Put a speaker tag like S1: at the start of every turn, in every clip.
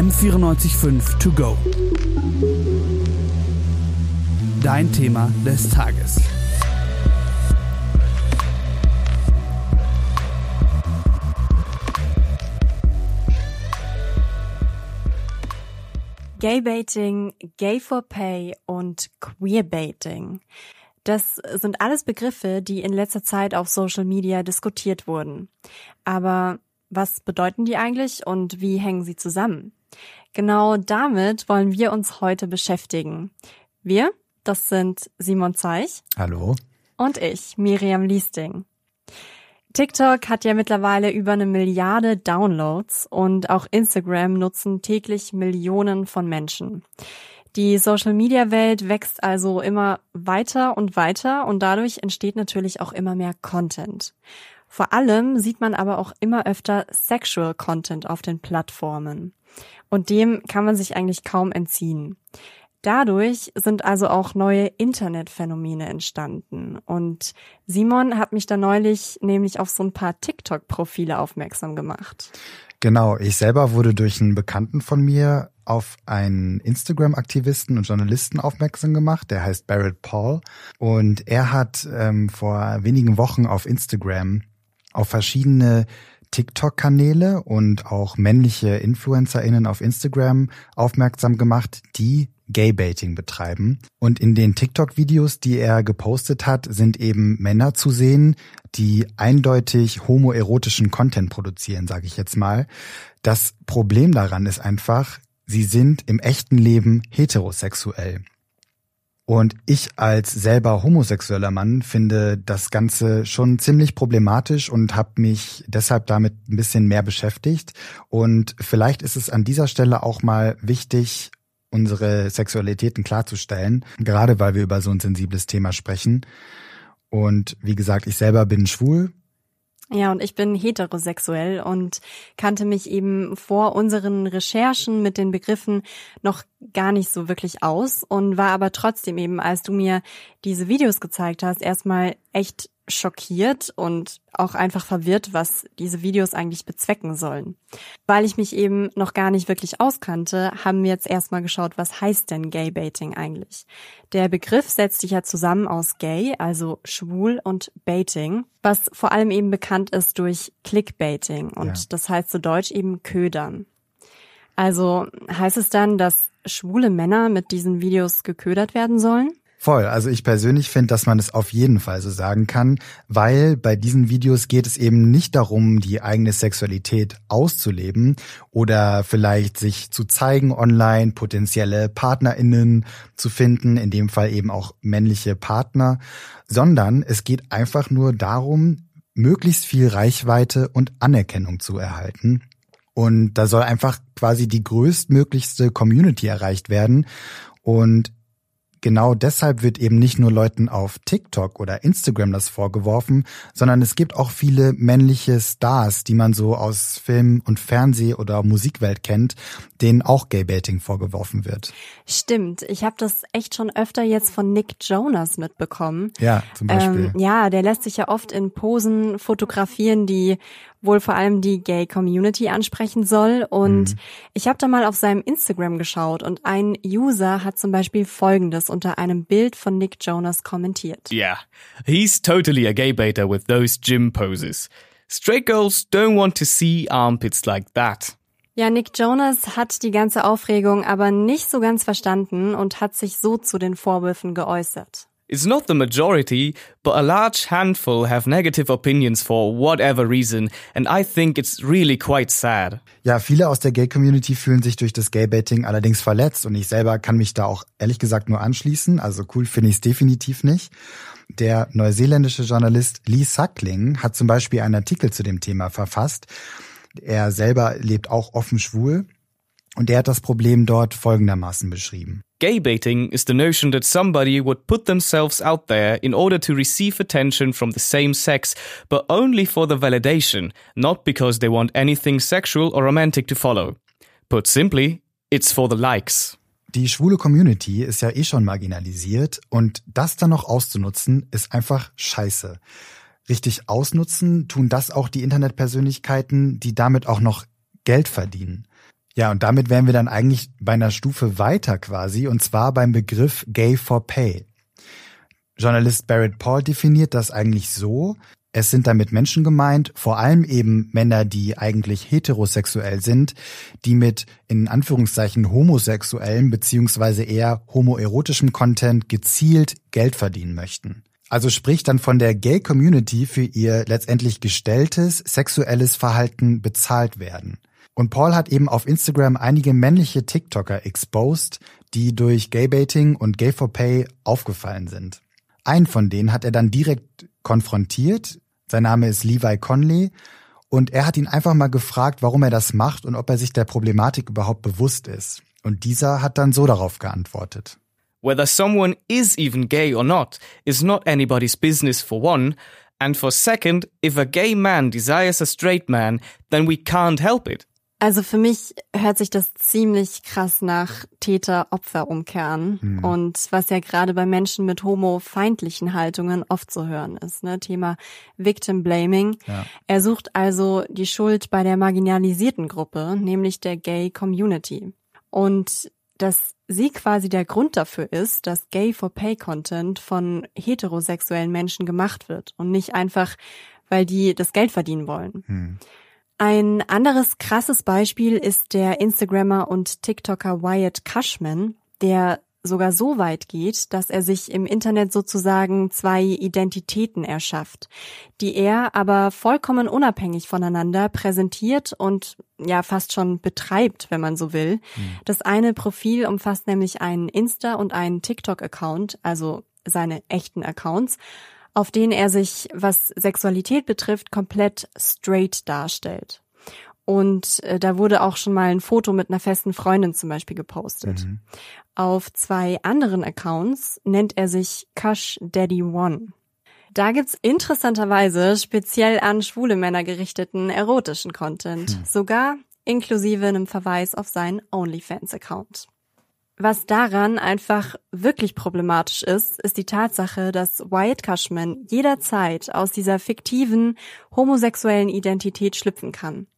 S1: M945 To Go. Dein Thema des Tages.
S2: Gaybaiting, Gay for Pay und Queerbaiting. Das sind alles Begriffe, die in letzter Zeit auf Social Media diskutiert wurden. Aber was bedeuten die eigentlich und wie hängen sie zusammen? Genau damit wollen wir uns heute beschäftigen. Wir, das sind Simon Zeich.
S3: Hallo.
S2: Und ich, Miriam Liesting. TikTok hat ja mittlerweile über eine Milliarde Downloads und auch Instagram nutzen täglich Millionen von Menschen. Die Social-Media-Welt wächst also immer weiter und weiter und dadurch entsteht natürlich auch immer mehr Content. Vor allem sieht man aber auch immer öfter Sexual Content auf den Plattformen. Und dem kann man sich eigentlich kaum entziehen. Dadurch sind also auch neue Internetphänomene entstanden. Und Simon hat mich da neulich nämlich auf so ein paar TikTok-Profile aufmerksam gemacht.
S3: Genau, ich selber wurde durch einen Bekannten von mir auf einen Instagram-Aktivisten und Journalisten aufmerksam gemacht, der heißt Barrett Paul. Und er hat ähm, vor wenigen Wochen auf Instagram auf verschiedene TikTok-Kanäle und auch männliche InfluencerInnen auf Instagram aufmerksam gemacht, die Gaybaiting betreiben. Und in den TikTok-Videos, die er gepostet hat, sind eben Männer zu sehen, die eindeutig homoerotischen Content produzieren, sage ich jetzt mal. Das Problem daran ist einfach, sie sind im echten Leben heterosexuell. Und ich als selber homosexueller Mann finde das Ganze schon ziemlich problematisch und habe mich deshalb damit ein bisschen mehr beschäftigt. Und vielleicht ist es an dieser Stelle auch mal wichtig, unsere Sexualitäten klarzustellen, gerade weil wir über so ein sensibles Thema sprechen. Und wie gesagt, ich selber bin schwul.
S2: Ja, und ich bin heterosexuell und kannte mich eben vor unseren Recherchen mit den Begriffen noch gar nicht so wirklich aus und war aber trotzdem eben, als du mir diese Videos gezeigt hast, erstmal echt schockiert und auch einfach verwirrt, was diese Videos eigentlich bezwecken sollen. Weil ich mich eben noch gar nicht wirklich auskannte, haben wir jetzt erstmal geschaut, was heißt denn Gay-Baiting eigentlich? Der Begriff setzt sich ja zusammen aus Gay, also schwul und Baiting, was vor allem eben bekannt ist durch Clickbaiting und ja. das heißt zu so Deutsch eben Ködern. Also heißt es dann, dass schwule Männer mit diesen Videos geködert werden sollen?
S3: Voll. Also ich persönlich finde, dass man es auf jeden Fall so sagen kann, weil bei diesen Videos geht es eben nicht darum, die eigene Sexualität auszuleben oder vielleicht sich zu zeigen online, potenzielle PartnerInnen zu finden, in dem Fall eben auch männliche Partner, sondern es geht einfach nur darum, möglichst viel Reichweite und Anerkennung zu erhalten. Und da soll einfach quasi die größtmöglichste Community erreicht werden. Und genau deshalb wird eben nicht nur Leuten auf TikTok oder Instagram das vorgeworfen, sondern es gibt auch viele männliche Stars, die man so aus Film und Fernseh oder Musikwelt kennt, denen auch Gaybaiting vorgeworfen wird.
S2: Stimmt, ich habe das echt schon öfter jetzt von Nick Jonas mitbekommen.
S3: Ja, zum Beispiel.
S2: Ähm, ja, der lässt sich ja oft in Posen fotografieren, die wohl vor allem die Gay Community ansprechen soll. Und mhm. ich habe da mal auf seinem Instagram geschaut und ein User hat zum Beispiel Folgendes unter einem Bild von Nick Jonas kommentiert.
S4: Yeah, he's totally a gay baiter with those gym poses. Straight girls don't want to see armpits like that.
S2: Ja, Nick Jonas hat die ganze Aufregung aber nicht so ganz verstanden und hat sich so zu den Vorwürfen geäußert.
S4: It's not the majority, but a large handful have negative opinions for whatever reason, and I think it's really quite sad.
S3: Ja, viele aus der Gay-Community fühlen sich durch das Gay-Baiting allerdings verletzt und ich selber kann mich da auch ehrlich gesagt nur anschließen, also cool finde ich es definitiv nicht. Der neuseeländische Journalist Lee Suckling hat zum Beispiel einen Artikel zu dem Thema verfasst. Er selber lebt auch offen schwul und er hat das Problem dort folgendermaßen beschrieben.
S4: Gay baiting is the notion that somebody would put themselves out there in order to receive attention from the same sex, but only for the validation, not because they want anything sexual or romantic to follow. Put simply, it's for the likes.
S3: Die schwule Community ist ja eh schon marginalisiert und das dann noch auszunutzen, ist einfach scheiße. Richtig ausnutzen tun das auch die Internetpersönlichkeiten, die damit auch noch Geld verdienen. Ja, und damit wären wir dann eigentlich bei einer Stufe weiter quasi, und zwar beim Begriff Gay for Pay. Journalist Barrett Paul definiert das eigentlich so, es sind damit Menschen gemeint, vor allem eben Männer, die eigentlich heterosexuell sind, die mit in Anführungszeichen homosexuellen beziehungsweise eher homoerotischem Content gezielt Geld verdienen möchten. Also spricht dann von der Gay Community für ihr letztendlich gestelltes sexuelles Verhalten bezahlt werden. Und Paul hat eben auf Instagram einige männliche TikToker exposed, die durch Gaybaiting und Gay for Pay aufgefallen sind. Einen von denen hat er dann direkt konfrontiert. Sein Name ist Levi Conley. Und er hat ihn einfach mal gefragt, warum er das macht und ob er sich der Problematik überhaupt bewusst ist. Und dieser hat dann so darauf geantwortet.
S4: Whether someone is even gay or not is not anybody's business for one, and for second, if a gay man desires a straight man, then we can't help it.
S2: Also für mich hört sich das ziemlich krass nach Täter-Opfer umkehren mhm. und was ja gerade bei Menschen mit homofeindlichen Haltungen oft zu hören ist, ne? Thema Victim Blaming. Ja. Er sucht also die Schuld bei der marginalisierten Gruppe, nämlich der Gay Community. Und dass sie quasi der Grund dafür ist, dass Gay for Pay Content von heterosexuellen Menschen gemacht wird und nicht einfach, weil die das Geld verdienen wollen. Mhm. Ein anderes krasses Beispiel ist der Instagrammer und TikToker Wyatt Cushman, der sogar so weit geht, dass er sich im Internet sozusagen zwei Identitäten erschafft, die er aber vollkommen unabhängig voneinander präsentiert und ja fast schon betreibt, wenn man so will. Mhm. Das eine Profil umfasst nämlich einen Insta- und einen TikTok-Account, also seine echten Accounts auf denen er sich, was Sexualität betrifft, komplett straight darstellt. Und äh, da wurde auch schon mal ein Foto mit einer festen Freundin zum Beispiel gepostet. Mhm. Auf zwei anderen Accounts nennt er sich Kush Daddy One. Da gibt's interessanterweise speziell an schwule Männer gerichteten erotischen Content, mhm. sogar inklusive einem Verweis auf seinen OnlyFans-Account. Was daran einfach wirklich problematisch ist, ist die Tatsache, dass Wyatt Cushman jederzeit aus dieser fiktiven homosexuellen Identität schlüpfen kann.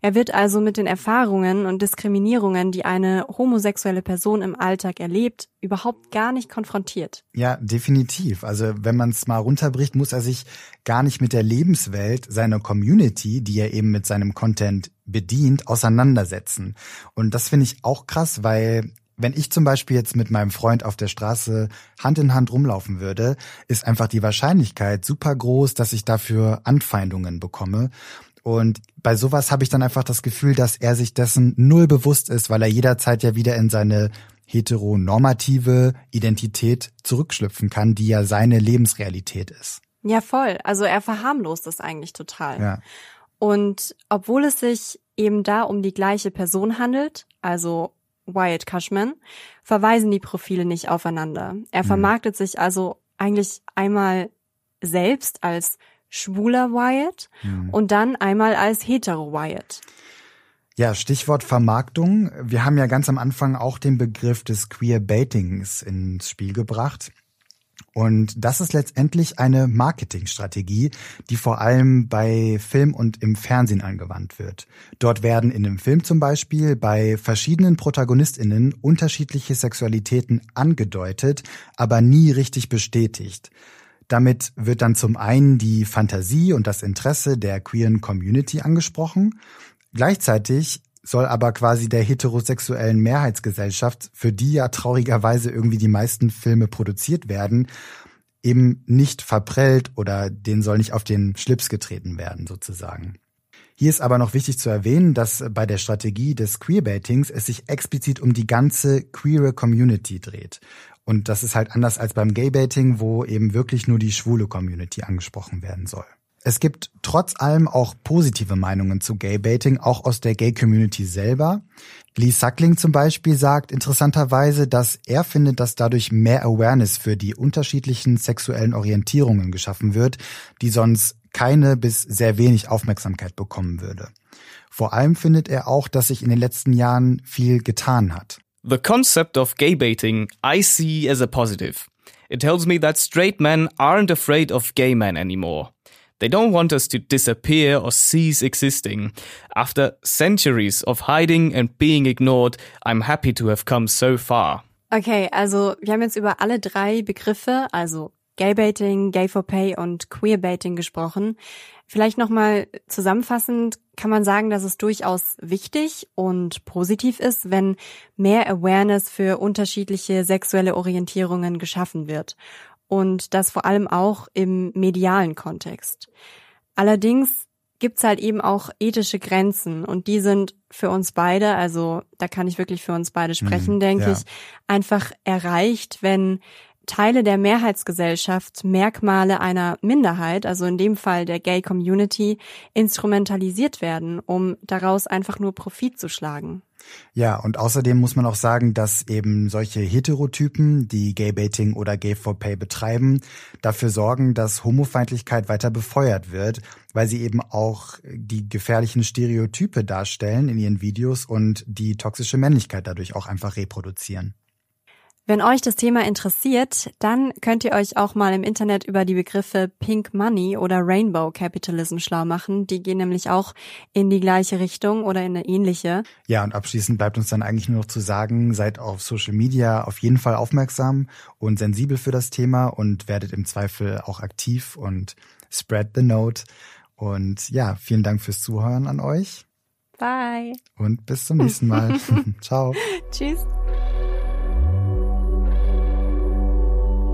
S2: Er wird also mit den Erfahrungen und Diskriminierungen, die eine homosexuelle Person im Alltag erlebt, überhaupt gar nicht konfrontiert.
S3: Ja, definitiv. Also wenn man es mal runterbricht, muss er sich gar nicht mit der Lebenswelt seiner Community, die er eben mit seinem Content bedient, auseinandersetzen. Und das finde ich auch krass, weil wenn ich zum Beispiel jetzt mit meinem Freund auf der Straße Hand in Hand rumlaufen würde, ist einfach die Wahrscheinlichkeit super groß, dass ich dafür Anfeindungen bekomme. Und bei sowas habe ich dann einfach das Gefühl, dass er sich dessen null bewusst ist, weil er jederzeit ja wieder in seine heteronormative Identität zurückschlüpfen kann, die ja seine Lebensrealität ist.
S2: Ja, voll. Also er verharmlost es eigentlich total. Ja. Und obwohl es sich eben da um die gleiche Person handelt, also Wyatt Cushman, verweisen die Profile nicht aufeinander. Er mhm. vermarktet sich also eigentlich einmal selbst als schwuler Wyatt mhm. und dann einmal als hetero Wyatt.
S3: Ja, Stichwort Vermarktung. Wir haben ja ganz am Anfang auch den Begriff des Queer Baitings ins Spiel gebracht. Und das ist letztendlich eine Marketingstrategie, die vor allem bei Film und im Fernsehen angewandt wird. Dort werden in einem Film zum Beispiel bei verschiedenen Protagonistinnen unterschiedliche Sexualitäten angedeutet, aber nie richtig bestätigt. Damit wird dann zum einen die Fantasie und das Interesse der queeren Community angesprochen. Gleichzeitig soll aber quasi der heterosexuellen Mehrheitsgesellschaft, für die ja traurigerweise irgendwie die meisten Filme produziert werden, eben nicht verprellt oder denen soll nicht auf den Schlips getreten werden, sozusagen. Hier ist aber noch wichtig zu erwähnen, dass bei der Strategie des Queerbaitings es sich explizit um die ganze queere Community dreht. Und das ist halt anders als beim Gaybaiting, wo eben wirklich nur die schwule Community angesprochen werden soll. Es gibt trotz allem auch positive Meinungen zu Gaybaiting, auch aus der Gay-Community selber. Lee Suckling zum Beispiel sagt interessanterweise, dass er findet, dass dadurch mehr Awareness für die unterschiedlichen sexuellen Orientierungen geschaffen wird, die sonst keine bis sehr wenig Aufmerksamkeit bekommen würde. Vor allem findet er auch, dass sich in den letzten Jahren viel getan hat.
S4: The concept of gaybaiting I see as a positive. It tells me that straight men aren't afraid of gay men anymore. They don't want us to disappear or cease existing. After centuries of hiding and being ignored, I'm happy to have come so far.
S2: Okay, also wir haben jetzt über alle drei Begriffe, also Gaybaiting, Gay for Pay und Queerbaiting gesprochen. Vielleicht nochmal zusammenfassend kann man sagen, dass es durchaus wichtig und positiv ist, wenn mehr Awareness für unterschiedliche sexuelle Orientierungen geschaffen wird. Und das vor allem auch im medialen Kontext. Allerdings gibt's halt eben auch ethische Grenzen und die sind für uns beide, also da kann ich wirklich für uns beide sprechen, mhm, denke ja. ich, einfach erreicht, wenn Teile der Mehrheitsgesellschaft Merkmale einer Minderheit, also in dem Fall der Gay Community, instrumentalisiert werden, um daraus einfach nur Profit zu schlagen.
S3: Ja, und außerdem muss man auch sagen, dass eben solche Heterotypen, die Gaybaiting oder Gay for Pay betreiben, dafür sorgen, dass Homofeindlichkeit weiter befeuert wird, weil sie eben auch die gefährlichen Stereotype darstellen in ihren Videos und die toxische Männlichkeit dadurch auch einfach reproduzieren.
S2: Wenn euch das Thema interessiert, dann könnt ihr euch auch mal im Internet über die Begriffe Pink Money oder Rainbow Capitalism schlau machen. Die gehen nämlich auch in die gleiche Richtung oder in eine ähnliche.
S3: Ja, und abschließend bleibt uns dann eigentlich nur noch zu sagen, seid auf Social Media auf jeden Fall aufmerksam und sensibel für das Thema und werdet im Zweifel auch aktiv und spread the note. Und ja, vielen Dank fürs Zuhören an euch.
S2: Bye.
S3: Und bis zum nächsten Mal. Ciao.
S2: Tschüss.